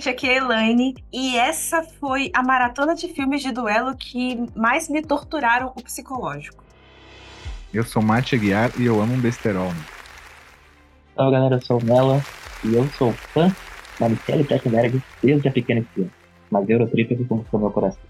gente, aqui é a Elaine e essa foi a maratona de filmes de duelo que mais me torturaram o psicológico. Eu sou Mate Aguiar e eu amo um besterol. Olá galera, eu sou o Mela e eu sou fã da Michelle Trachtenberg desde a pequena criança. Mas Eurotrip conquistou meu coração.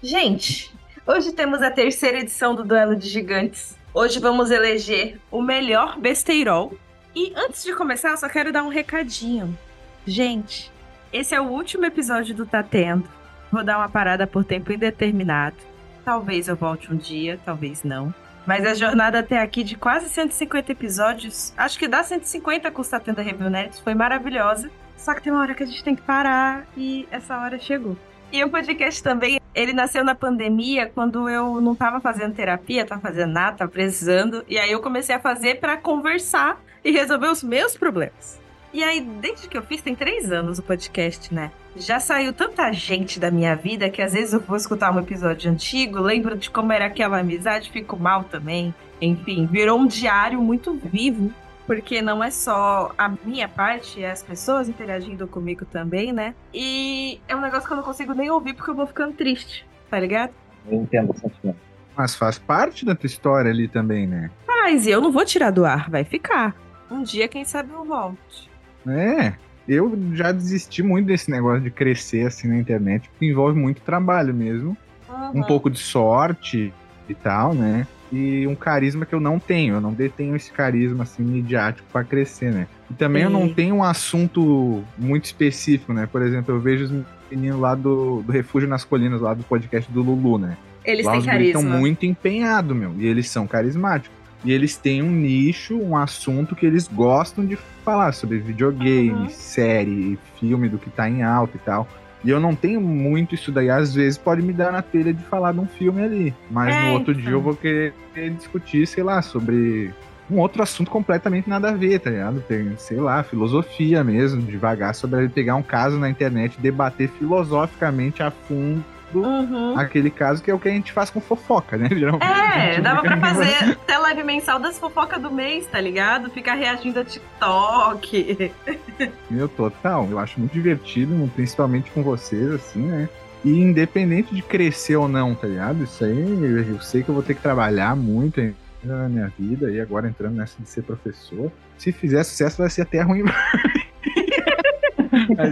Gente, hoje temos a terceira edição do Duelo de Gigantes. Hoje vamos eleger o melhor besteirol. E antes de começar, eu só quero dar um recadinho. Gente, esse é o último episódio do Tá Tendo. Vou dar uma parada por tempo indeterminado. Talvez eu volte um dia, talvez não. Mas a jornada até aqui de quase 150 episódios, acho que dá 150 com o Tá Tendo Review Nerds, foi maravilhosa. Só que tem uma hora que a gente tem que parar e essa hora chegou. E o podcast também, ele nasceu na pandemia, quando eu não tava fazendo terapia, tava fazendo nada, tava precisando. E aí eu comecei a fazer para conversar e resolver os meus problemas. E aí, desde que eu fiz, tem três anos o podcast, né? Já saiu tanta gente da minha vida que às vezes eu vou escutar um episódio antigo, lembro de como era aquela amizade, fico mal também. Enfim, virou um diário muito vivo, porque não é só a minha parte, é as pessoas interagindo comigo também, né? E é um negócio que eu não consigo nem ouvir porque eu vou ficando triste, tá ligado? Eu entendo o sentimento. Mas faz parte da tua história ali também, né? Mas eu não vou tirar do ar, vai ficar. Um dia, quem sabe, eu volte. É, eu já desisti muito desse negócio de crescer assim na internet, porque envolve muito trabalho mesmo. Uhum. Um pouco de sorte e tal, né? E um carisma que eu não tenho. Eu não detenho esse carisma assim midiático para crescer, né? E também eu não tenho um assunto muito específico, né? Por exemplo, eu vejo os meninos lá do, do Refúgio nas Colinas, lá do podcast do Lulu, né? Eles lá têm os guris estão carisma. muito empenhados, meu. E eles são carismáticos. E eles têm um nicho, um assunto que eles gostam de falar sobre videogame, Uhum. série, filme, do que tá em alta e tal. E eu não tenho muito isso daí. Às vezes pode me dar na telha de falar de um filme ali. Mas É, no outro então. dia eu vou querer discutir, sei lá, sobre um outro assunto completamente nada a ver, tá ligado? Tem, sei lá, filosofia mesmo, devagar sobre pegar um caso na internet e debater filosoficamente a fundo Uhum. aquele caso que é o que a gente faz com fofoca, né? Geralmente É, dava pra fazer até live mensal das fofocas do mês, tá ligado? Ficar reagindo a TikTok. Meu, total. Eu acho muito divertido, principalmente com vocês, assim, né? E independente de crescer ou não, tá ligado? Isso aí, eu eu sei que eu vou ter que trabalhar muito ainda na minha vida, e agora entrando nessa de ser professor. Se fizer sucesso, vai ser até ruim.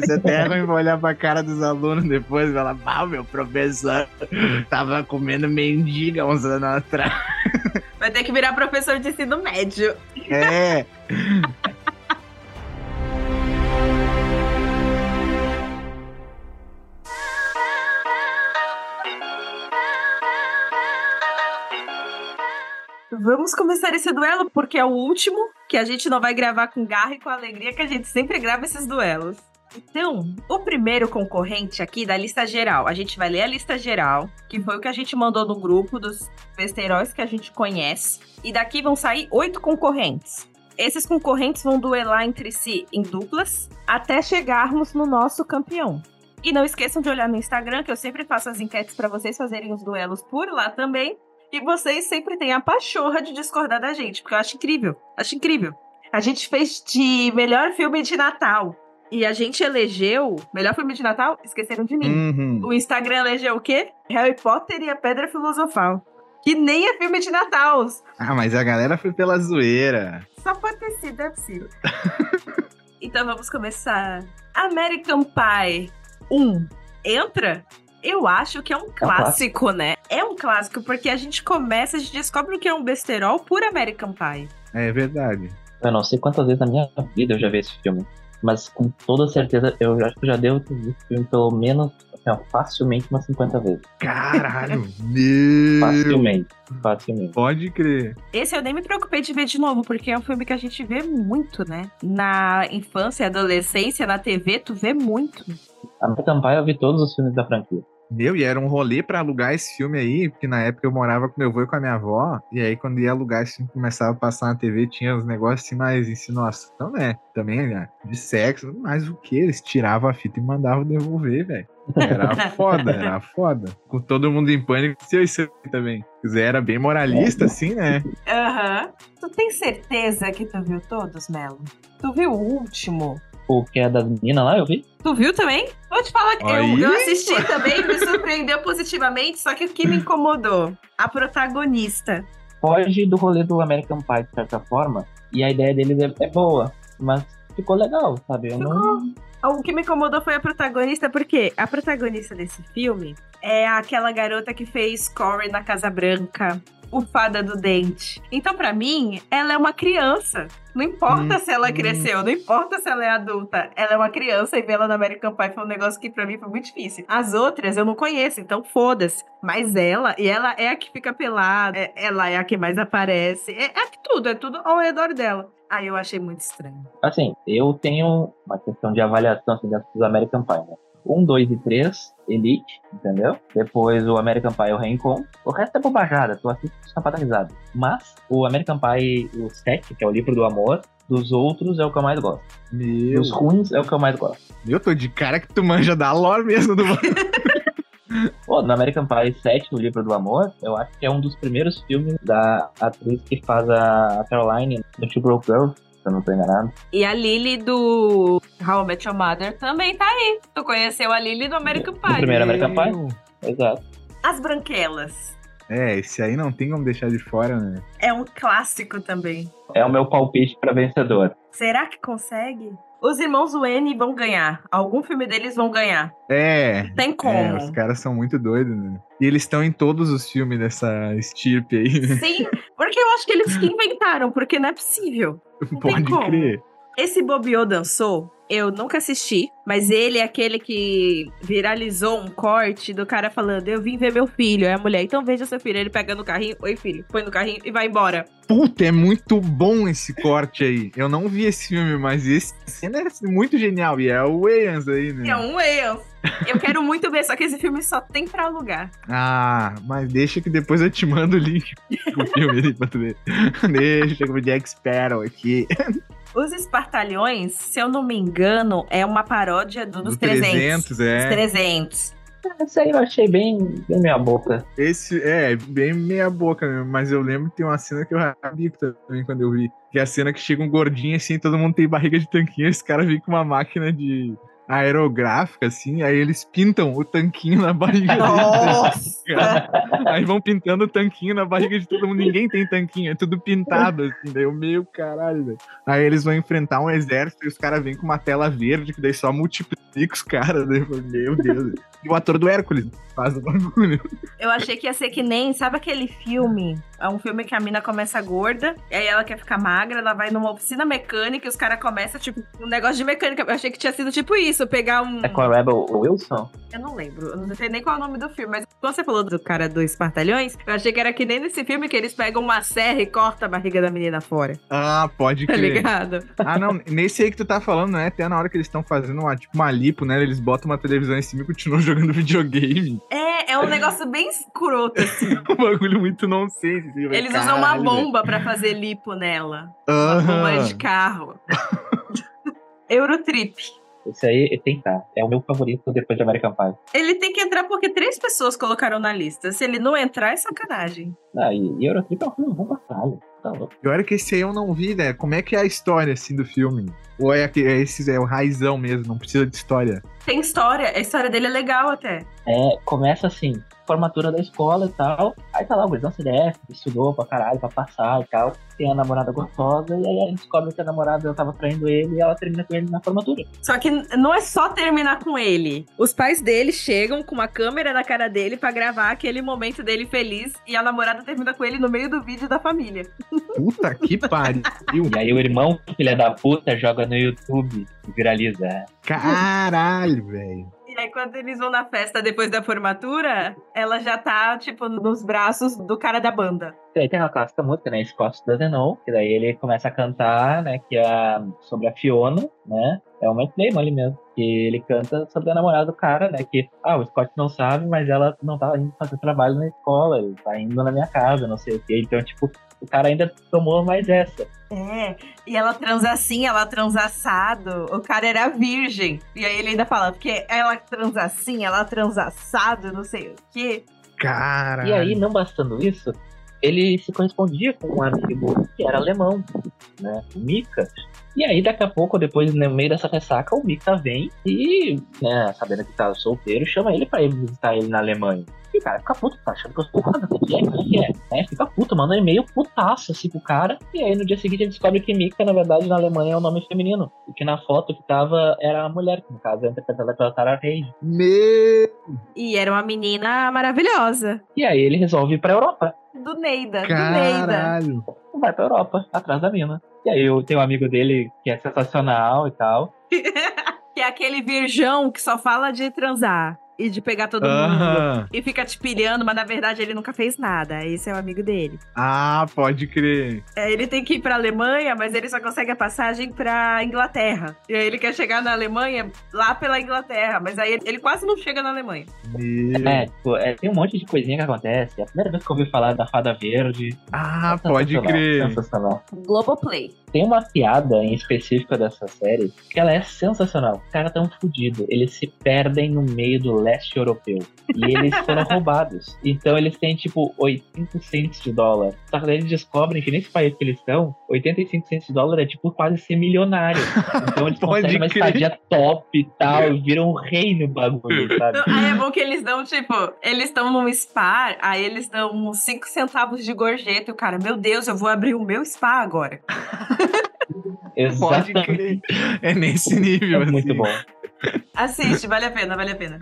Ser até ruim vou olhar pra cara dos alunos depois e falar, pau, meu professor tava comendo mendiga uns anos atrás. Vai ter que virar professor de ensino médio. É. Vamos começar esse duelo porque é o último que a gente não vai gravar com garra e com alegria que a gente sempre grava esses duelos. Então, o primeiro concorrente aqui da lista geral, a gente vai ler a lista geral, que foi o que a gente mandou no grupo dos besteiróis que a gente conhece, e daqui vão sair oito concorrentes. Esses concorrentes vão duelar entre si em duplas até chegarmos no nosso campeão. E não esqueçam de olhar no Instagram, que eu sempre faço as enquetes para vocês fazerem os duelos por lá também. E vocês sempre têm a pachorra de discordar da gente, porque eu acho incrível. Acho incrível. A gente fez de melhor filme de Natal. E a gente elegeu. Melhor filme de Natal? Esqueceram de mim. Uhum. O Instagram elegeu o quê? Harry Potter e a Pedra Filosofal. Que nem é filme de Natal. Ah, mas a galera foi pela zoeira. Só pode ter sido, é possível. então vamos começar. American Pie 1 entra? Eu acho que é um clássico, né? É um clássico, porque a gente começa, a gente descobre o que é um besterol por American Pie. É verdade. Eu não sei quantas vezes na minha vida eu já vi esse filme. Mas com toda certeza eu acho que já devo ter visto esse filme pelo menos assim, ó, facilmente umas 50 vezes. Caralho, meu. Facilmente. Facilmente. Pode crer. Esse eu nem me preocupei de ver de novo, porque é um filme que a gente vê muito, né? Na infância e adolescência, na TV, tu vê muito. A American Pie eu vi todos os filmes da franquia. Meu, e era um rolê pra alugar esse filme aí, porque na época eu morava com meu avô e com a minha avó, e aí quando ia alugar esse filme, começava a passar na TV, tinha uns negócios assim mais insinuação, né? Também, né? De sexo, mas o que? Eles tiravam a fita e mandavam devolver, velho. Era foda, era foda. Com todo mundo em pânico, aconteceu isso aí também. Zé era bem moralista, assim, né? Aham. Tu tem certeza que tu viu todos, Melo? Tu viu o último? O que é das meninas lá, eu vi. Tu viu também? Vou te falar que eu, eu assisti também, me surpreendeu positivamente, só que o que me incomodou? A protagonista. Foge do rolê do American Pie, de certa forma. E a ideia deles é, é boa. Mas ficou legal, sabe? Eu não. O que me incomodou foi a protagonista, porque a protagonista desse filme é aquela garota que fez Corey na Casa Branca, o Fada do Dente. Então, pra mim, ela é uma criança. Não importa Hum, se ela hum. cresceu, não importa se ela é adulta. Ela é uma criança e ver ela na American Pie foi um negócio que pra mim foi muito difícil. As outras eu não conheço, então foda-se. Mas ela, e ela é a que fica pelada, é- ela é a que mais aparece. É, é tudo, é tudo ao redor dela. Aí eu achei muito estranho. Assim, eu tenho uma questão de avaliação assim, dentro American Pie, né? 1, 2 e 3, Elite, entendeu? Depois o American Pie, o Reencontro. O resto é bobajada, tu assiste risada. Mas o American Pie, o 7, que é o livro do amor, dos outros é o que eu mais gosto. Meu, Dos ruins é o que eu mais gosto. eu tô de cara que tu manja da lore mesmo do Pô, no American Pie 7, no livro do amor, eu acho que é um dos primeiros filmes da atriz que faz a Caroline no Two Broke Girls, se eu não tô enganado. E a Lily do How I Met Your Mother também tá aí. Tu conheceu a Lily do American Pie. primeiro American Pie? Exato. As Branquelas. É, esse aí não tem como deixar de fora, né? É um clássico também. É o meu palpite pra vencedor. Será que consegue? Os irmãos Wayne vão ganhar. Algum filme deles vão ganhar. É. Tem como. É, os caras são muito doidos, né? E eles estão em todos os filmes dessa estirpe aí, né? Sim, porque eu acho que eles que inventaram, porque não é possível. Pode crer. Esse Bobiô dançou, eu nunca assisti, mas ele é aquele que viralizou um corte do cara falando: Eu vim ver meu filho. Aí a mulher, então veja seu filho. Ele pega no carrinho, oi filho, põe no carrinho e vai embora. Puta, é muito bom esse corte aí. Eu não vi esse filme, mas esse cena é muito genial. E é o Wayans aí, né? É um Wales. Eu quero muito ver, só que esse filme só tem pra alugar. Ah, mas deixa que depois eu te mando o link do filme ali pra tu ver. Deixa com o Jack Sparrow aqui. Os Espartalhões, se eu não me engano, é uma paródia do, dos Do 300. 300, Dos é. 300. Esse aí eu achei bem, bem meia boca. Esse é bem meia boca mesmo, mas eu lembro que tem uma cena que eu rabia também quando eu vi. Que é a cena que chega um gordinho assim, todo mundo tem barriga de tanquinho, esse cara vem com uma máquina de aerográfica, assim, aí eles pintam o tanquinho na barriga dele. Nossa! Aí vão pintando o tanquinho na barriga de todo mundo. Ninguém tem tanquinho, é tudo pintado, assim. Daí eu, meu caralho, velho. Aí eles vão enfrentar um exército e os caras vêm com uma tela verde, que daí só multiplica os caras. Daí eu falei, meu Deus. E o ator do Hércules faz o bagulho. Eu achei que ia ser que nem, sabe aquele filme? É um filme que a mina começa gorda, e aí ela quer ficar magra, ela vai numa oficina mecânica e os caras começam, tipo, um negócio de mecânica. Eu achei que tinha sido tipo isso, pegar um. É com a Rebel Wilson? Eu não lembro, eu não sei nem qual é o nome do filme, mas quando você falou do cara dos Espartalhões, eu achei que era que nem nesse filme que eles pegam uma serra e cortam a barriga da menina fora. Ah, pode Tá crer. ligado? Ah, não, nesse aí que tu tá falando, né? Até na hora que eles estão fazendo uma, tipo, uma lipo, né? Eles botam uma televisão em cima e continuam jogando videogame. É, é um negócio bem escroto, assim. Um bagulho muito nonsense. assim, Eles usam uma "Caralho, velho." bomba pra fazer lipo nela. Uma bomba de carro. Eurotrip. Esse aí tem que estar. É o meu favorito depois de American Pie. Ele tem que entrar porque três pessoas colocaram na lista. Se ele não entrar, é sacanagem. Ah, e, e Eurotrip é um filme bom pra caralho. Tá louco. Pior é que esse aí eu não vi, né? Como é que é a história, assim, do filme? Ou é, que- é esse é o raizão mesmo, não precisa de história? Tem história. A história dele é legal até. É, começa assim, formatura da escola e tal. Aí tá lá o gurizão CDF, estudou pra caralho, pra passar e tal. Tem a namorada gostosa, e aí a gente descobre que a namorada tava traindo ele e ela termina com ele na formatura. Só que não é só terminar com ele. Os pais dele chegam com uma câmera na cara dele pra gravar aquele momento dele feliz e a namorada termina com ele no meio do vídeo da família. Puta que pariu. E aí o irmão, filha da puta, joga no YouTube e viraliza. É. Caralho, velho. E aí, quando eles vão na festa depois da formatura, ela já tá, tipo, nos braços do cara da banda. E aí tem aquela clássica música, né? Scott Doesn't Know, que daí ele começa a cantar, né? Que é sobre a Fiona, né? É uma Playman ali mesmo. Que ele canta sobre a namorada do cara, né? Que, ah, o Scott não sabe, mas ela não tá indo fazer trabalho na escola, ele tá indo na minha casa, não sei o quê. Então, tipo, o cara ainda tomou mais essa. É, e ela transa assim, ela transa assado. O cara era virgem. E aí ele ainda fala, porque ela transa assim, ela transa assado, não sei o quê. Caralho. E aí, não bastando isso, ele se correspondia com um amigo que era alemão, né? Mika. E aí, daqui a pouco, depois, no meio dessa ressaca, o Mika vem e, né, sabendo que tá solteiro, chama ele pra ir visitar ele na Alemanha. E o cara fica puto, tá achando que eu sou porrada, que é, que é, é, fica puto, manda um e-mail putaço, assim, pro cara. E aí, no dia seguinte, ele descobre que Mika, na verdade, na Alemanha é um nome feminino. E que na foto que tava era a mulher, que no caso é interpretada pela Tara Reid. Meu E era uma menina maravilhosa. E aí, ele resolve ir pra Europa. Do Neida, do Neida. Vai pra Europa, atrás da mina. E aí, eu tenho um amigo dele que é sensacional e tal. Que é aquele virgão que só fala de transar e de pegar todo mundo. E fica te pilhando, mas na verdade ele nunca fez nada. Esse é o amigo dele. Ah, pode crer. É, ele tem que ir pra Alemanha, mas ele só consegue a passagem pra Inglaterra. E aí ele quer chegar na Alemanha lá pela Inglaterra, mas aí ele, ele quase não chega na Alemanha. Meu. É, tipo, é, tem um monte de coisinha que acontece. É a primeira vez que eu ouvi falar da Fada Verde. Ah, pode crer. Globoplay. Tem uma piada em específica dessa série que ela é sensacional. Os caras tão fudidos. Eles se perdem no meio do leste europeu. E eles foram roubados. Então eles têm, tipo, 80 centos de dólar. Só que daí eles descobrem que nesse país que eles estão, 85 centos de dólar é, tipo, quase ser milionário. Então eles Pode conseguem uma crer. estadia top e tal. E viram um rei no bagulho, sabe? Aí é bom que eles dão, tipo, eles estão num spa, aí eles dão uns 5 centavos de gorjeta e o cara, meu Deus, eu vou abrir o meu spa agora. Pode Exatamente. crer. É nesse nível, É assim. muito bom. Assiste, vale a pena, vale a pena.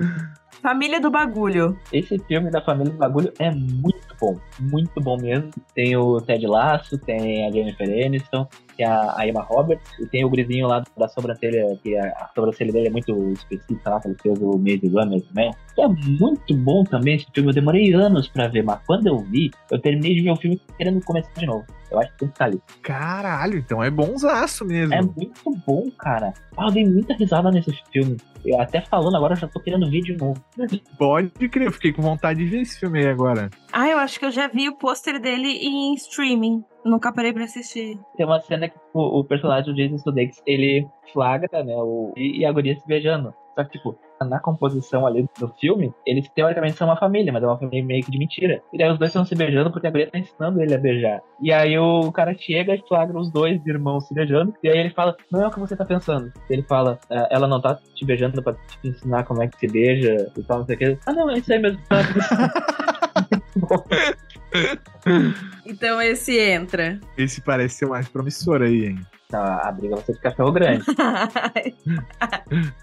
Família do Bagulho. Esse filme da Família do Bagulho é muito bom. Muito bom mesmo. Tem o Ted Lasso, tem a Jennifer Aniston, tem a, a Emma Roberts, e tem o grisinho lá da sobrancelha, que a, a sobrancelha dele é muito específica lá, que ele fez o Maze Runner também. Que é muito bom também esse filme. Eu demorei anos pra ver, mas quando eu vi, eu terminei de ver o filme querendo começar de novo. Eu acho que tem que estar ali. Caralho, então é bonzaço mesmo. É muito bom, cara. Ah, eu dei muita risada nesse filme. Eu até falando agora, eu já tô querendo ver de novo. Pode crer, eu fiquei com vontade de ver esse filme aí agora. Ah, eu acho que eu já vi o pôster dele em streaming. Nunca parei pra assistir. Tem uma cena que tipo, o personagem do Jason Sudeikis, ele flagra, né, o, e, a guria se beijando. Só que, tipo, na composição ali do filme, eles teoricamente são uma família, mas é uma família meio que de mentira. E daí os dois estão se beijando porque a guria tá ensinando ele a beijar. E aí o cara chega e flagra os dois irmãos se beijando, e aí ele fala, não é o que você tá pensando. Ele fala, "Ah, ela não tá te beijando pra te ensinar como é que se beija e tal, não sei o que. Ah, não, é isso aí mesmo. Então esse entra. Esse parece ser o mais promissor aí, hein? Não, a briga vai ser de cachorro grande.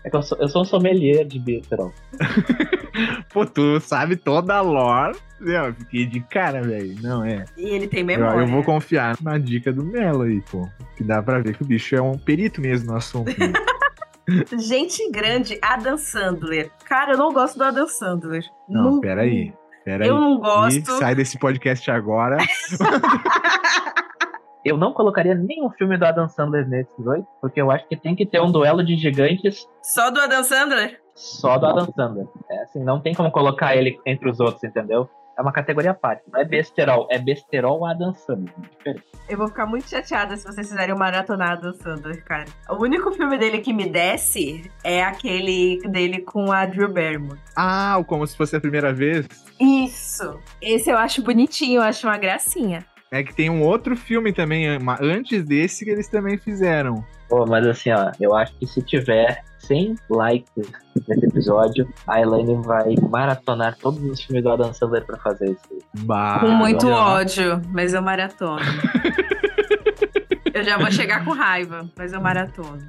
É que eu sou, eu sou um sommelier de besterol. Pô, tu sabe toda a lore. Eu fiquei de cara, velho. Não, é. e ele tem Eu, memória. eu vou confiar na dica do Melo aí, pô. Que dá pra ver que o bicho é um perito mesmo no assunto. né? Gente grande, Adam Sandler. Cara, eu não gosto do Adam Sandler. Não, peraí. Peraí. Eu não E gosto. sai desse podcast agora. Eu não colocaria nenhum filme do Adam Sandler nesses oito, porque eu acho que tem que ter um duelo de gigantes Só do Adam Sandler? só do Adam Sandler. É assim, não tem como colocar ele entre os outros, entendeu? É uma categoria à parte. Não é besterol, é besterol Adam Sandler. Diferente. Eu vou ficar muito chateada se vocês fizerem uma maratonada do Sandler, cara. O único filme dele que me desce é aquele dele com a Drew Barrymore. Ah, o como se fosse a primeira vez. Isso! Esse eu acho bonitinho, eu acho uma gracinha. É que tem um outro filme também, ma- antes desse, que eles também fizeram. Pô, mas assim, ó, eu acho que se tiver 100 likes nesse episódio, a Elaine vai maratonar todos os filmes do Adam Sandler pra fazer isso. Bah, com muito ó. ódio, mas eu maratono. eu já vou chegar com raiva, mas eu maratono.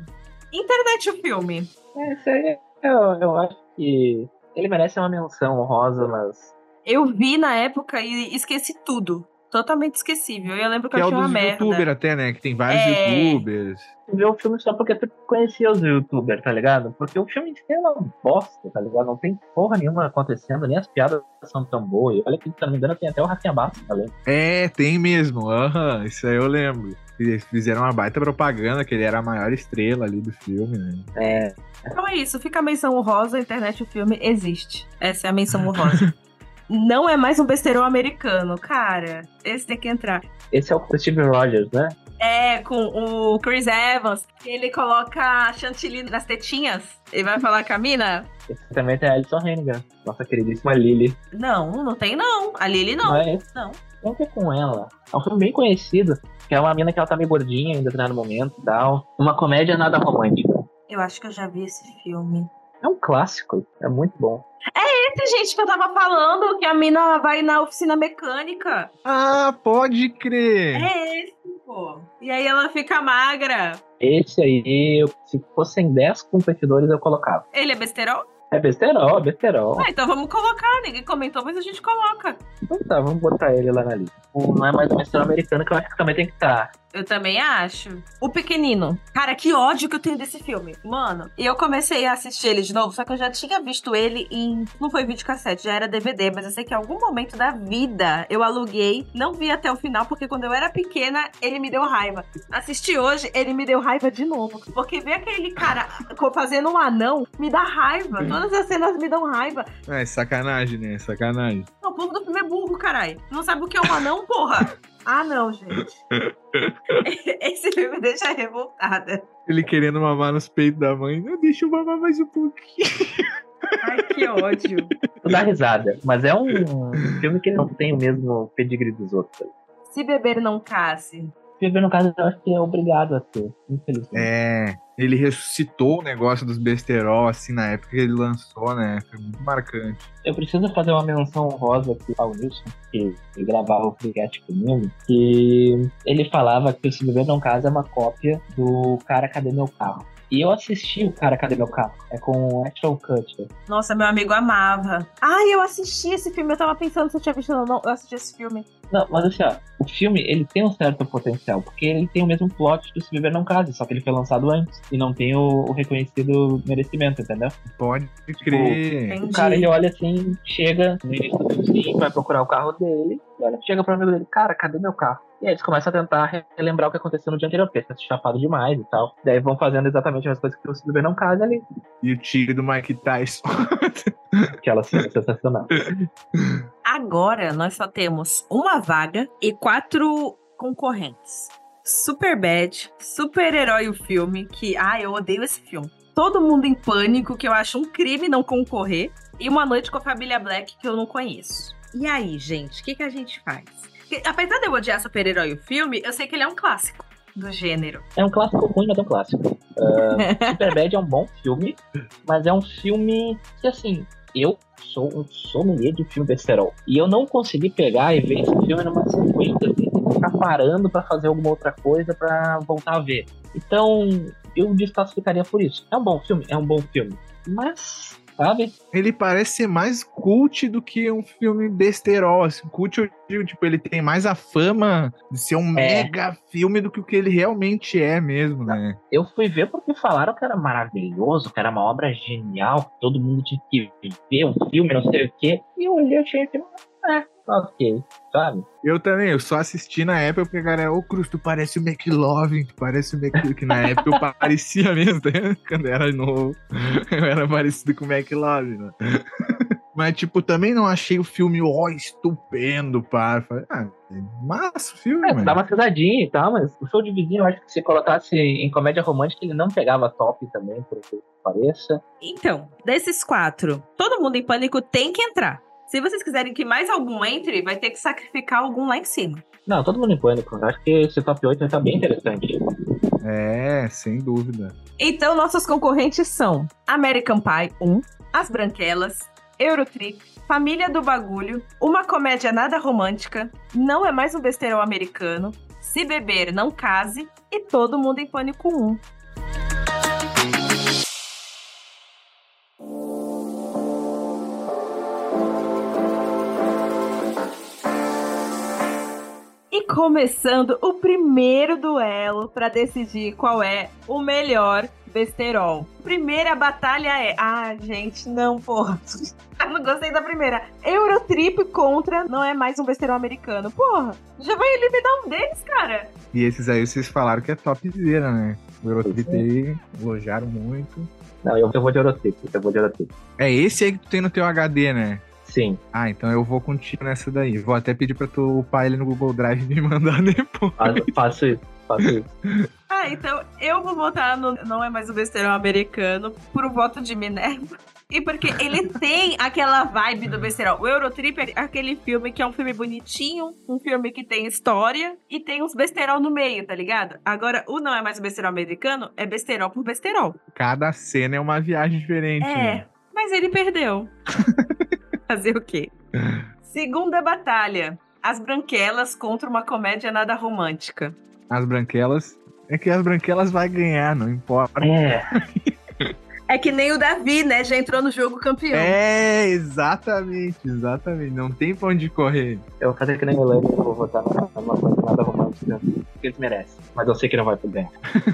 Internet o filme. É, isso aí, eu, eu acho que ele merece uma menção honrosa, mas Eu vi na época e esqueci tudo. Totalmente esquecível. Eu lembro que Que é eu o achei uma dos merda. youtubers até, né? Que tem vários É. youtubers. tu vê o filme só porque tu conhecia os youtubers, tá ligado? Porque o filme é uma bosta, tá ligado? Não tem porra nenhuma acontecendo, nem as piadas são tão boas. Olha que, se não me engano, tem até o Rafinha Bastos também. É, tem mesmo. Aham, isso aí eu lembro. Eles fizeram uma baita propaganda que ele era a maior estrela ali do filme, né? É, Então é isso. Fica a menção honrosa. Internet o filme existe. Essa é a menção honrosa. Não é mais um besteirão americano, cara. Esse tem que entrar. esse é o Steve Rogers, né? É, com o Chris Evans, que ele coloca chantilly nas tetinhas. Ele vai falar com a mina? Esse também tem a Alison Hannigan, nossa queridíssima Lily. Não, não tem não. A Lily não. Não é esse? Não. Não que é com ela. É um filme bem conhecido. Que é uma mina que ela tá meio gordinha em determinado momento e tal. Uma comédia nada romântica. Eu acho que eu já vi esse filme. É um clássico, é muito bom. Esse, gente, que eu tava falando, que a mina vai na oficina mecânica. Ah, pode crer! É esse, pô. E aí ela fica magra. Esse aí, se fossem 10 competidores, eu colocava. Ele é besterol? É besterol, besterol. Ah, então vamos colocar. Ninguém comentou, mas a gente coloca. Então tá, vamos botar ele lá na lista. Não é mais o besterol americano, que eu acho que também tem que estar. Eu também acho. O Pequenino. Cara, que ódio que eu tenho desse filme. Mano, e eu comecei a assistir ele de novo, só que eu já tinha visto ele em. Não foi videocassete, já era DVD, mas eu sei que em algum momento da vida eu aluguei, não vi até o final, porque quando eu era pequena, ele me deu raiva. Assisti hoje, ele me deu raiva de novo. Porque ver aquele cara fazendo um anão me dá raiva. Todas as cenas me dão raiva. É sacanagem, né? Sacanagem. Não, o povo do filme é burro, caralho. Não sabe o que é um anão, porra? Ah, não, gente. Esse filme me deixa revoltada. Ele querendo mamar nos peitos da mãe. Não, deixa eu mamar mais um pouquinho. Ai, que ódio. Tu dá risada. Mas é um filme que não tem o mesmo pedigree dos outros. Se beber não casse. Viver no caso, eu acho que é obrigado a ter, infelizmente. É, ele ressuscitou o negócio dos besterol, assim, na época que ele lançou, né? Foi muito marcante. Eu preciso fazer uma menção rosa aqui ao Wilson, que gravava o podcast comigo, que ele falava que o Se Beber Não Casa é uma cópia do Cara Cadê Meu Carro. E eu assisti o Cara Cadê Meu Carro, é com o Ashton Kutcher. Nossa, meu amigo amava. Ai, eu assisti esse filme. Eu tava pensando se eu tinha visto ou não. Eu assisti esse filme. Não, mas assim, ó, o filme, ele tem um certo potencial, porque ele tem o mesmo plot do Se Beber Não Casa, só que ele foi lançado antes, e não tem o, o reconhecido merecimento, entendeu? Pode crer. Entendi. O cara, ele olha assim, chega no início do filme, vai procurar o carro dele, e olha, chega pro amigo dele, cara, cadê meu carro? E aí eles começam a tentar relembrar o que aconteceu no dia anterior, porque eles chapado demais e tal. Daí vão fazendo exatamente as coisas que o Beber Não Casa ali. E o tiro do Mike Tyson. Aquela cena sensacional. Agora nós só temos uma vaga e quatro concorrentes. Superbad, Super-Herói o filme, que, ah, eu odeio esse filme. Todo Mundo em Pânico, que eu acho um crime não concorrer. E Uma Noite com a Família Black, que eu não conheço. E aí, gente, o que, que a gente faz? Apesar de eu odiar Super-Herói o filme, eu sei que ele é um clássico do gênero. É um clássico ruim, mas é um clássico. Uh, Superbad é um bom filme, mas é um filme que, assim, eu sou um sommelier de filme besterol. E eu não consegui pegar e ver esse filme numa sequência, assim, sem ficar parando pra fazer alguma outra coisa pra voltar a ver. Então, eu desclassificaria por isso. É um bom filme? É um bom filme. Mas, sabe? Ele parece ser mais cult do que um filme besterol. Assim, cult, eu digo, tipo, ele tem mais a fama de ser um mega filme do que o que ele realmente é mesmo, né? Eu fui ver porque falaram que era maravilhoso, que era uma obra genial, que todo mundo tinha que ver um filme, não sei o quê. E eu olhei e achei que, é, ok, sabe? Eu também, eu só assisti na época porque, cara, ô Cruz, tu parece o McLovin, tu parece o McLovin, que na época eu parecia mesmo, tá ligado? quando eu era novo, eu era parecido com o McLovin, né? Mas, tipo, também não achei o filme, ó, estupendo, pá. Falei, ah, é massa o filme, É, mano. dá uma risadinha e tal, mas o show de vizinho, eu acho que se colocasse em comédia romântica, ele não pegava top também, por que pareça. Então, desses quatro, todo mundo em pânico tem que entrar. Se vocês quiserem que mais algum entre, vai ter que sacrificar algum lá em cima. Não, todo mundo em pânico. Acho que esse top 8 vai estar bem interessante. É, sem dúvida. Então, nossos concorrentes são American Pie 1, As Branquelas, Eurotrip, Família do Bagulho, Uma Comédia Nada Romântica, Não é Mais um Besteirão Americano, Se Beber Não Case e Todo Mundo em Pânico 1. Começando o primeiro duelo para decidir qual é o melhor besterol. Primeira batalha é. Ah, gente, não, porra. Eu não gostei da primeira. Eurotrip contra não é mais um besterol americano. Porra, já vai eliminar um deles, cara. E esses aí vocês falaram que é topzera, né? O Eurotrip aí, elogiaram muito. Não, eu, eu vou de Eurotrip, eu vou de Eurotrip. É esse aí que tu tem no teu HD, né? Sim, Ah, então eu vou contigo nessa daí. Vou até pedir pra tu upar ele no Google Drive e me mandar depois. faço, faço isso, faço isso. Ah, então eu vou votar no Não é mais um besterol americano por um voto de Minerva. E porque ele tem aquela vibe do besterol. O Eurotrip é aquele filme que é um filme bonitinho, um filme que tem história e tem uns besterol no meio, tá ligado? Agora, o não é mais o besterol americano, é besterol por besterol. Cada cena é uma viagem diferente. É, né? mas ele perdeu. Fazer o quê? Segunda batalha. As Branquelas contra uma comédia nada romântica. As branquelas. É que as branquelas vai ganhar, não importa. É, É que nem o Davi, né? Já entrou no jogo campeão. É, exatamente, exatamente. Não tem pra onde correr. eu vou fazer que nem o Lance, eu vou votar numa numa coisa nada romântica. Porque eles merecem. Mas eu sei que não vai poder.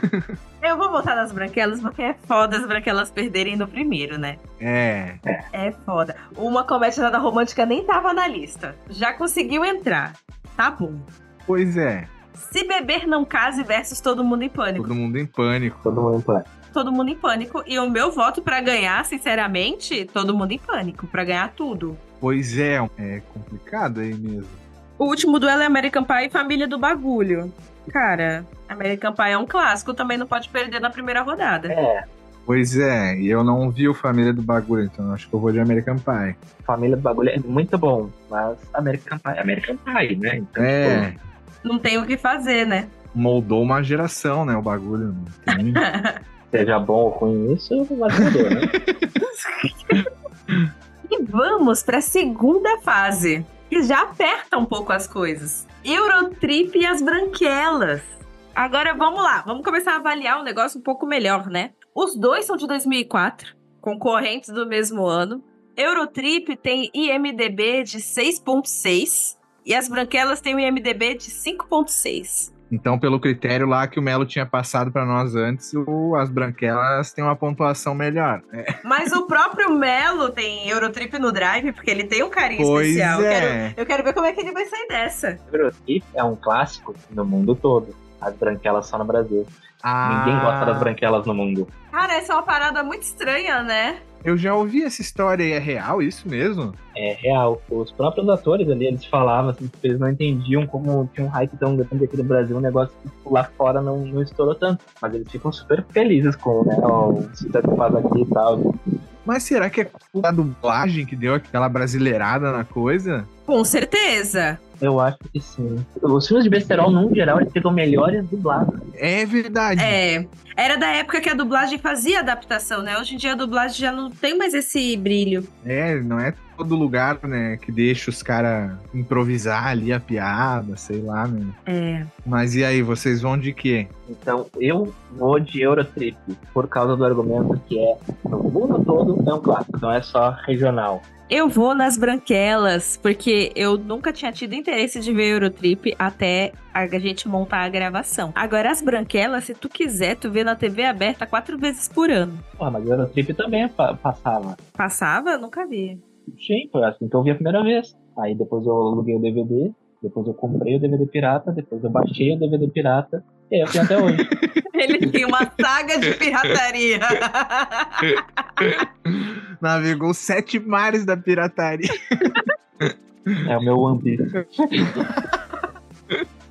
Eu vou votar nas Branquelas porque é foda as Branquelas perderem no primeiro, né? É. É foda. Uma comédia nada romântica nem tava na lista. Já conseguiu entrar. Tá bom. Pois é. Se beber não case versus todo mundo em pânico. Todo mundo em pânico. Todo mundo em plano. Todo mundo em pânico. E o meu voto pra ganhar, sinceramente, todo mundo em pânico. Pra ganhar tudo. Pois é, é complicado aí mesmo. O último duelo é American Pie e Família do Bagulho. Cara, American Pie é um clássico, também não pode perder na primeira rodada. É, Pois é, e eu não vi o Família do Bagulho, então acho que eu vou de American Pie. Família do Bagulho é muito bom. Mas American Pie é American Pie, né? Então, É, Não tem o que fazer, né? moldou uma geração, né, o bagulho. Não tem- seja bom ou ruim isso, vai saber, né? E vamos para a segunda fase, que já aperta um pouco as coisas. Eurotrip e as branquelas. Agora vamos lá, vamos começar a avaliar um negócio um pouco melhor, né? Os dois são de 2004, concorrentes do mesmo ano. Eurotrip tem IMDB de 6.6 e as branquelas têm o IMDB de 5.6. Então, pelo critério lá que o Melo tinha passado pra nós antes, o- as branquelas têm uma pontuação melhor. É, Mas o próprio Melo tem Eurotrip no Drive, porque ele tem um carinho pois especial. Eu quero- é. eu quero ver como é que ele vai sair dessa. Eurotrip é um clássico no mundo todo. As branquelas só no Brasil. Ah, Ninguém gosta das branquelas no mundo. Cara, essa é uma parada muito estranha, né? Eu já ouvi essa história e é real isso mesmo? É real. Os próprios atores ali, eles falavam assim, que eles não entendiam como tinha um hype tão grande aqui no Brasil, um negócio que tipo, lá fora não, não estourou tanto. Mas eles ficam super felizes com né, o sucesso que faz aqui e tal. Mas será que é culpa da dublagem que deu aquela brasileirada na coisa? Com certeza. Eu acho que sim. Os filmes de besterol, num geral, eles ficam melhores dublados. É verdade. É. Era da época que a dublagem fazia adaptação, né? Hoje em dia a dublagem já não tem mais esse brilho. É, não é todo lugar, né, que deixa os caras improvisar ali a piada, sei lá, né? É. Mas e aí, vocês vão de quê? Então, eu vou de Eurotrip, por causa do argumento que é, no mundo todo, é um clássico, não é só regional. Eu vou nas branquelas, porque eu nunca tinha tido interesse de ver Eurotrip até a gente montar a gravação. Agora, as branquelas, se tu quiser, tu vê na TV aberta quatro vezes por ano. Porra, mas Eurotrip também pa- passava. Passava? Nunca vi. Sim, foi assim que eu vi a primeira vez. Aí depois eu aluguei o DVD, depois eu comprei o DVD pirata, depois eu baixei o DVD pirata, e aí eu tenho até hoje. Ele tem uma saga de pirataria. Navegou sete mares da pirataria. É o meu One Piece.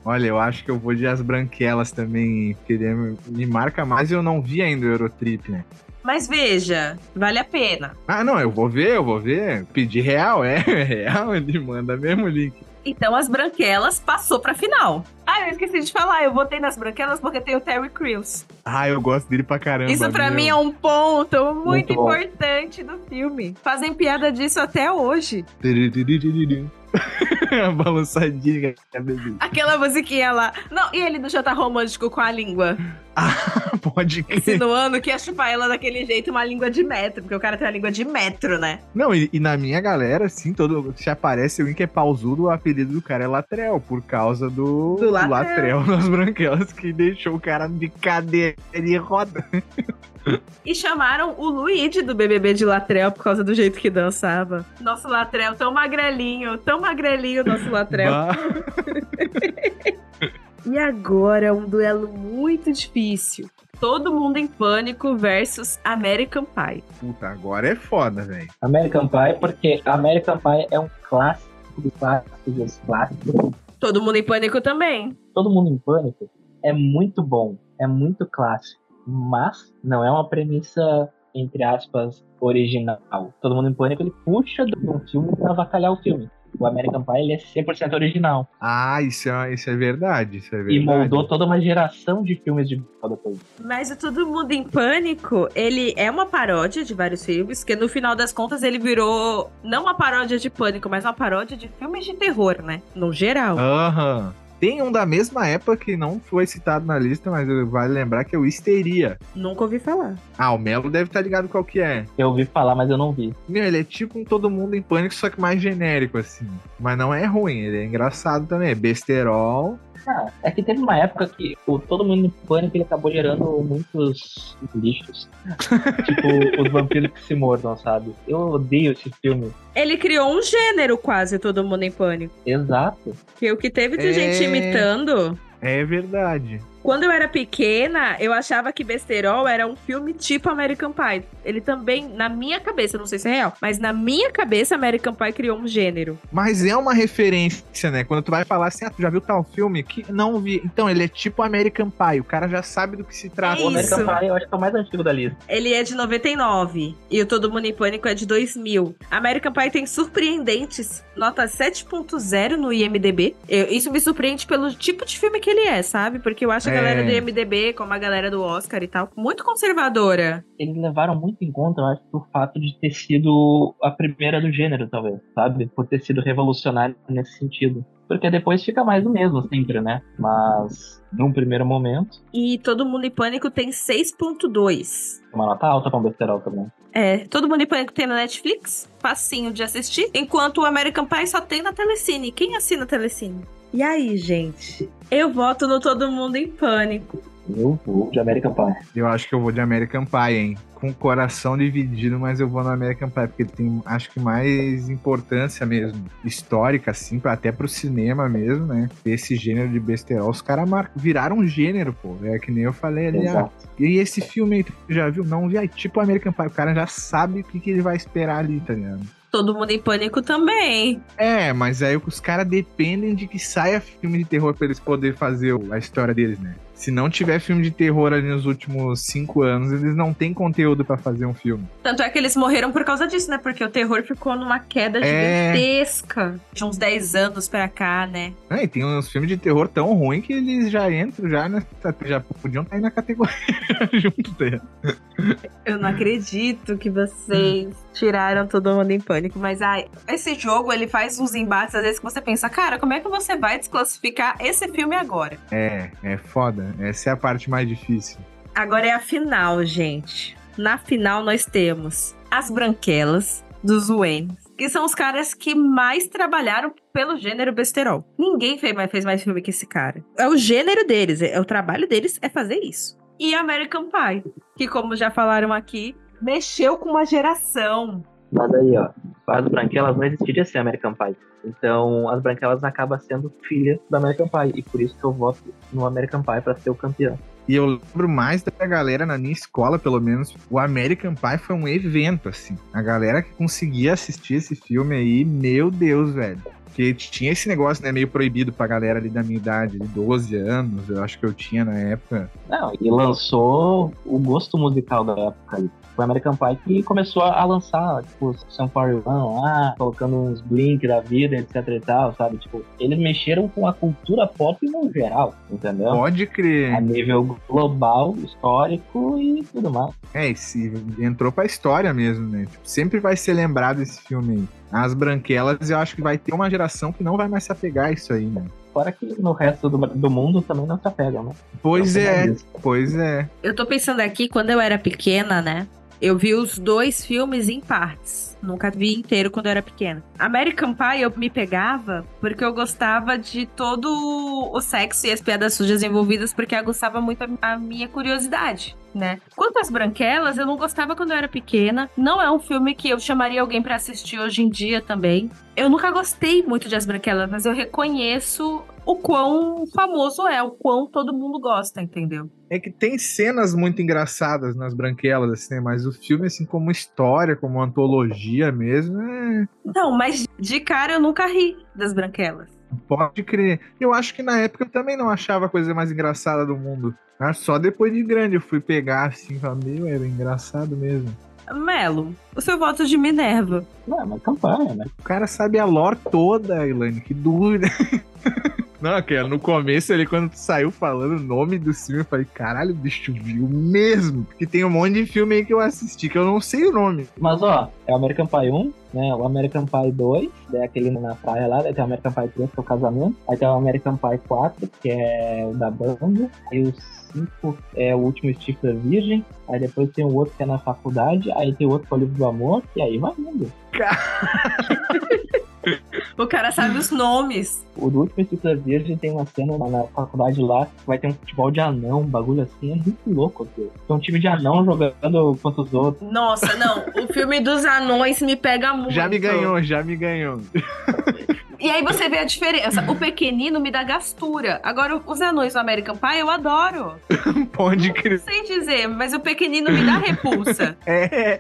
Olha, eu acho que eu vou de As Branquelas também, porque ele me marca mais e eu não vi ainda o Eurotrip, né? Mas veja, vale a pena. Ah, não, eu vou ver, eu vou ver. Pedir real, é, é real, ele manda mesmo o link. Então as branquelas passou pra final. Ah, eu esqueci de falar, eu votei nas branquelas porque tem o Terry Crews. Ah, eu gosto dele pra caramba. Isso pra meu. mim é um ponto muito, Muito bom. importante do filme. Fazem piada disso até hoje. A balançadinha. Aquela musiquinha lá. Não, e ele já tá romântico com a língua. Ah, pode crer. Insinuando que ia chupar ela daquele jeito, uma língua de metro. Porque o cara tem uma língua de metro, né? Não, e, e na minha galera, assim, todo, se aparece alguém que é pausudo, o apelido do cara é Latrel, por causa do, Do Latrell. nas branquelas, que deixou o cara de cadeira de roda. E chamaram o Luigi do BBB de Latrel por causa do jeito que dançava. Nosso Latrel, tão magrelinho, tão magrelinho nosso Latrel. E agora, um duelo muito difícil. Todo mundo em pânico versus American Pie. Puta, agora é foda, velho. American Pie, porque American Pie é um clássico dos clássicos dos clássicos. Todo mundo em pânico também. Todo mundo em pânico é muito bom, é muito clássico, mas não é uma premissa entre aspas, original. Todo mundo em pânico, ele puxa de um filme pra avacalhar o filme. O American Pie ele é 100% original. Ah, isso é, isso é verdade, isso é verdade. E moldou toda uma geração de filmes de depois. Mas o Todo Mundo em Pânico, ele é uma paródia de vários filmes, que no final das contas ele virou não uma paródia de pânico, mas uma paródia de filmes de terror, né? No geral. Aham. Tem um da mesma época que não foi citado na lista, mas vale lembrar que é o Histeria. Nunca ouvi falar. Ah, o Melo deve estar ligado qual que é. Eu ouvi falar, mas eu não vi. Meu, ele é tipo um Todo Mundo em Pânico, só que mais genérico, assim. Mas não é ruim, ele é engraçado também. É besterol. Ah, é que teve uma época que o Todo Mundo em Pânico ele acabou gerando muitos lixos. tipo, os vampiros que se mordam, sabe? Eu odeio esse filme. Ele criou um gênero quase, Todo Mundo em Pânico. Exato. Que o que teve de É. gente imitando. É verdade. Quando eu era pequena, eu achava que Besterol era um filme tipo American Pie. Ele também, na minha cabeça, não sei se é real, mas na minha cabeça, American Pie criou um gênero. Mas é uma referência, né? Quando tu vai falar assim, ah, tu já viu tal filme? Que não vi. Então, ele é tipo American Pie. O cara já sabe do que se trata. É O American. Pie eu acho que é o mais antigo da lista. Ele é de 99 e o Todo Mundo em Pânico é de 2000. American Pie tem surpreendentes nota 7.0 no IMDb. Eu- isso me surpreende pelo tipo de filme que ele é, sabe? Porque eu acho a É. galera do IMDb, como a galera do Oscar e tal, muito conservadora. Eles levaram muito em conta, eu acho, o fato de ter sido a primeira do gênero, talvez, sabe? Por ter sido revolucionário nesse sentido. Porque depois fica mais do mesmo sempre, né? Mas, num primeiro momento, E Todo Mundo em Pânico tem 6.2. uma nota alta pra um besterol também. É, Todo Mundo em Pânico tem na Netflix, facinho de assistir, enquanto o American Pie só tem na Telecine. Quem assina a Telecine? E aí, gente? Eu voto no Todo Mundo em Pânico. Eu vou de American Pie. Eu acho que eu vou de American Pie, hein? Com o coração dividido, mas eu vou no American Pie, porque tem, acho que, mais importância mesmo, histórica, assim, até pro cinema mesmo, né? Esse gênero de besterol, os caras viraram um gênero, pô. É que nem eu falei ali. ah, Exato. e esse filme aí, tu já viu? Não vi, aí, tipo American Pie, o cara já sabe o que, que ele vai esperar ali, tá ligado? Todo Mundo em Pânico também. É, mas aí os caras dependem de que saia filme de terror pra eles poderem fazer a história deles, né? Se não tiver filme de terror ali nos últimos cinco anos, eles não têm conteúdo pra fazer um filme. Tanto é que eles morreram por causa disso, né? Porque o terror ficou numa queda É. gigantesca. De uns 10 anos pra cá, né? É, e tem uns filmes de terror tão ruins que eles já entram, já, né? Já podiam estar aí na categoria junto. tá ligado? Eu não acredito que vocês tiraram todo mundo em pânico. Mas ai, esse jogo ele faz uns embates às vezes que você pensa, cara, como é que você vai desclassificar esse filme agora? É, é foda. Essa é a parte mais difícil. Agora é a final, gente. Na final nós temos as branquelas dos Wayne. Que são os caras que mais trabalharam pelo gênero besterol. Ninguém fez mais, fez mais filme que esse cara. É o gênero deles, é, o trabalho deles é fazer isso. E American Pie, que como já falaram aqui, mexeu com uma geração. Mas aí, ó, as branquelas não existiria sem American Pie. Então, as branquelas acabam sendo filha da American Pie. E por isso que eu voto no American Pie pra ser o campeão. E eu lembro mais da galera na minha escola, pelo menos, o American Pie foi um evento, assim. A galera que conseguia assistir esse filme aí, meu Deus, velho. Porque tinha esse negócio, né, meio proibido pra galera ali da minha idade, de 12 anos, eu acho que eu tinha na época. Não, e lançou o gosto musical da época aí. Foi o American Pie que começou a lançar, tipo, Sam 41 lá, colocando uns blink da vida, etc e tal, sabe? Tipo, eles mexeram com a cultura pop no geral, entendeu? Pode A crer. nível global, histórico e tudo mais. É, esse entrou pra história mesmo, né? Tipo, sempre vai ser lembrado esse filme aí. As Branquelas, eu acho que vai ter uma geração que não vai mais se apegar a isso aí, né? Fora que no resto do, do mundo também não se apegam, né? Pois é, pois é. Eu tô pensando aqui, quando eu era pequena, né? Eu vi os dois filmes em partes. Nunca vi inteiro quando eu era pequena. American Pie eu me pegava porque eu gostava de todo o sexo e as piadas sujas envolvidas, porque aguçava muito a, minha curiosidade, né? Quanto às Branquelas, eu não gostava quando eu era pequena. Não é um filme que eu chamaria alguém pra assistir hoje em dia também. Eu nunca gostei muito de As Branquelas, mas eu reconheço o quão famoso é, o quão todo mundo gosta, entendeu? É que tem cenas muito engraçadas nas branquelas, assim, né? mas o filme, assim, como história, como antologia mesmo, é... Não, mas de cara eu nunca ri das branquelas. Pode crer. Eu acho que na época eu também não achava a coisa mais engraçada do mundo. Ah, Só depois de grande eu fui pegar assim, falar, meu, era engraçado mesmo. Melo, o seu voto de Minerva. Não, mas campanha, né? O cara sabe a lore toda, Elaine, que dúvida. Não, aquela, no começo ali, quando tu saiu falando o nome do filme, eu falei, caralho, bicho viu mesmo. Porque tem um monte de filme aí que eu assisti que eu não sei o nome. Mas ó, é o American Pie 1, né? O American Pie 2, é aquele na praia lá, daí tem o American Pie 3, que é o casamento. Aí tem o American Pie 4, que é o da banda. Aí o 5 é o último Stifler Virgem. Aí depois tem o outro que é na faculdade. Aí tem o outro que é o livro do amor. E aí vai indo. O cara sabe os nomes. O do último Stifler Virgem tem uma cena na, faculdade lá que vai ter um futebol de anão, um bagulho assim. É muito louco, aquilo. Tem um time de anão jogando contra os outros. Nossa, não. O filme dos anões me pega muito. Já me ganhou, já me ganhou. E aí você vê a diferença. O pequenino me dá gastura. Agora, os anões do American Pie eu adoro. Pode crer. Não sei dizer, mas o pequenino me dá repulsa. É,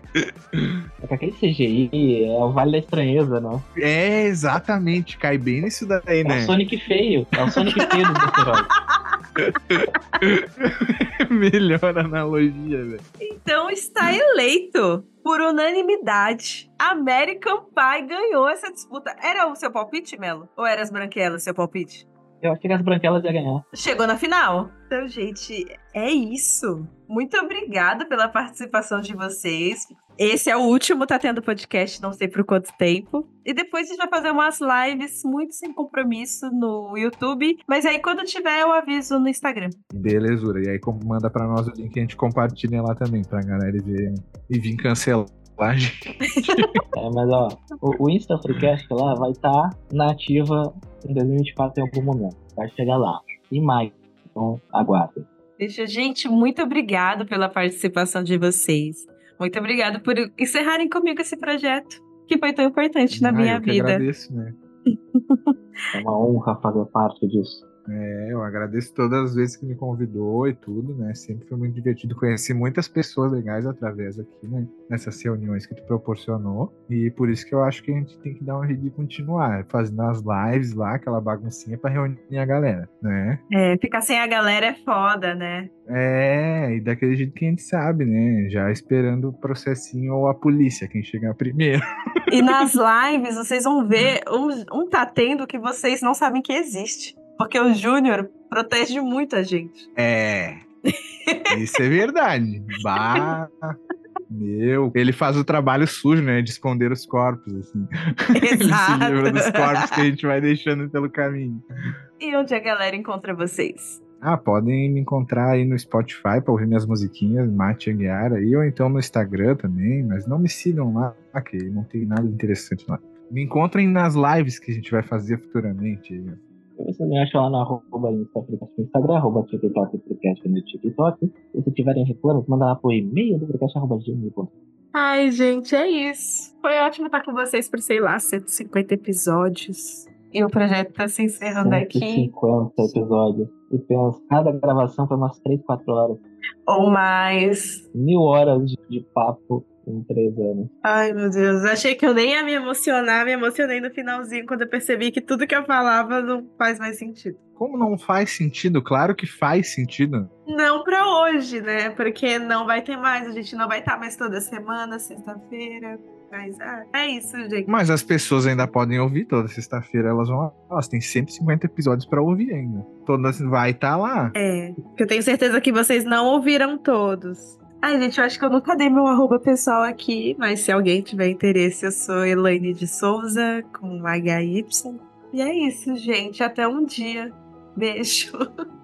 É que aquele CGI é o Vale da Estranheza, né? é, exatamente. Cai bem nisso daí, É né? o Sonic feio. É o Sonic feio do herói. Melhor analogia, velho. Então está eleito por unanimidade. American Pie ganhou essa disputa. Era o seu palpite, Melo? Ou era as branquelas seu palpite? Eu achei que as branquelas iam ganhar. Chegou na final. Então, gente, é isso. Muito obrigada pela participação de vocês. Esse é o último Tá Tendo Podcast, não sei por quanto tempo. E depois a gente vai fazer umas lives muito sem compromisso no YouTube. Mas aí, quando tiver, eu aviso no Instagram. Belezura. E aí manda pra nós o link que a gente compartilha lá também, pra galera ver e vir cancelar a gente. É, mas ó, o, o Insta Freecast lá vai estar na ativa em 2024 em algum momento. Vai chegar lá. Em maio. Então, aguardem. Deixa, gente, muito obrigado pela participação de vocês. Muito obrigado por encerrarem comigo esse projeto, que foi tão importante na Ah, minha eu que vida. agradeço, né? É uma honra fazer parte disso. É, eu agradeço todas as vezes que me convidou e tudo, né? Sempre foi muito divertido. Conheci muitas pessoas legais através aqui, né? Nessas reuniões que tu proporcionou. E por isso que eu acho que a gente tem que dar um jeito de continuar, fazendo as lives lá, aquela baguncinha pra reunir a galera, né? É, ficar sem a galera é foda, né? É, e daquele jeito que a gente sabe, né? Já esperando o processinho ou a polícia, quem chegar primeiro. E nas lives vocês vão ver um, um tá tendo que vocês não sabem que existe. Porque o Júnior protege muito a gente. É. Isso é verdade. Bah. Meu, ele faz o trabalho sujo, né? De esconder os corpos, assim. Ele se livra dos corpos que a gente vai deixando pelo caminho. E onde a galera encontra vocês? Ah, podem me encontrar aí no Spotify pra ouvir minhas musiquinhas, Mate Aguiar aí, ou então no Instagram também, mas não me sigam lá, que não tem nada interessante lá. Me encontrem nas lives que a gente vai fazer futuramente. aí, ó. Vocês me acham lá no arroba Insta Freecast no Instagram, arroba TikTok Freecast no TikTok. E se tiverem reclamos, manda lá pro e-mail do Freecast, arroba gmail.com. Ai, gente, é isso. Foi ótimo estar com vocês por, sei lá, 150 episódios. E o projeto tá se encerrando aqui. 150 episódios. E pensa, cada gravação foi umas 3, 4 horas. Ou mais. Mil horas de, de papo em 3 anos. Ai, meu Deus. Achei que eu nem ia me emocionar. Me emocionei no finalzinho quando eu percebi que tudo que eu falava não faz mais sentido. Como não faz sentido? Claro que faz sentido. Não pra hoje, né? Porque não vai ter mais. A gente não vai estar mais toda semana, sexta-feira. Mas ah, é isso, gente. Mas as pessoas ainda podem ouvir toda sexta-feira, elas vão. Elas têm 150 episódios pra ouvir ainda. Todas vai estar lá. É, que eu tenho certeza que vocês não ouviram todos. Ai, gente, eu acho que eu nunca dei meu arroba pessoal aqui, mas se alguém tiver interesse, eu sou Elaine de Souza, com HY. E é isso, gente. Até um dia. Beijo.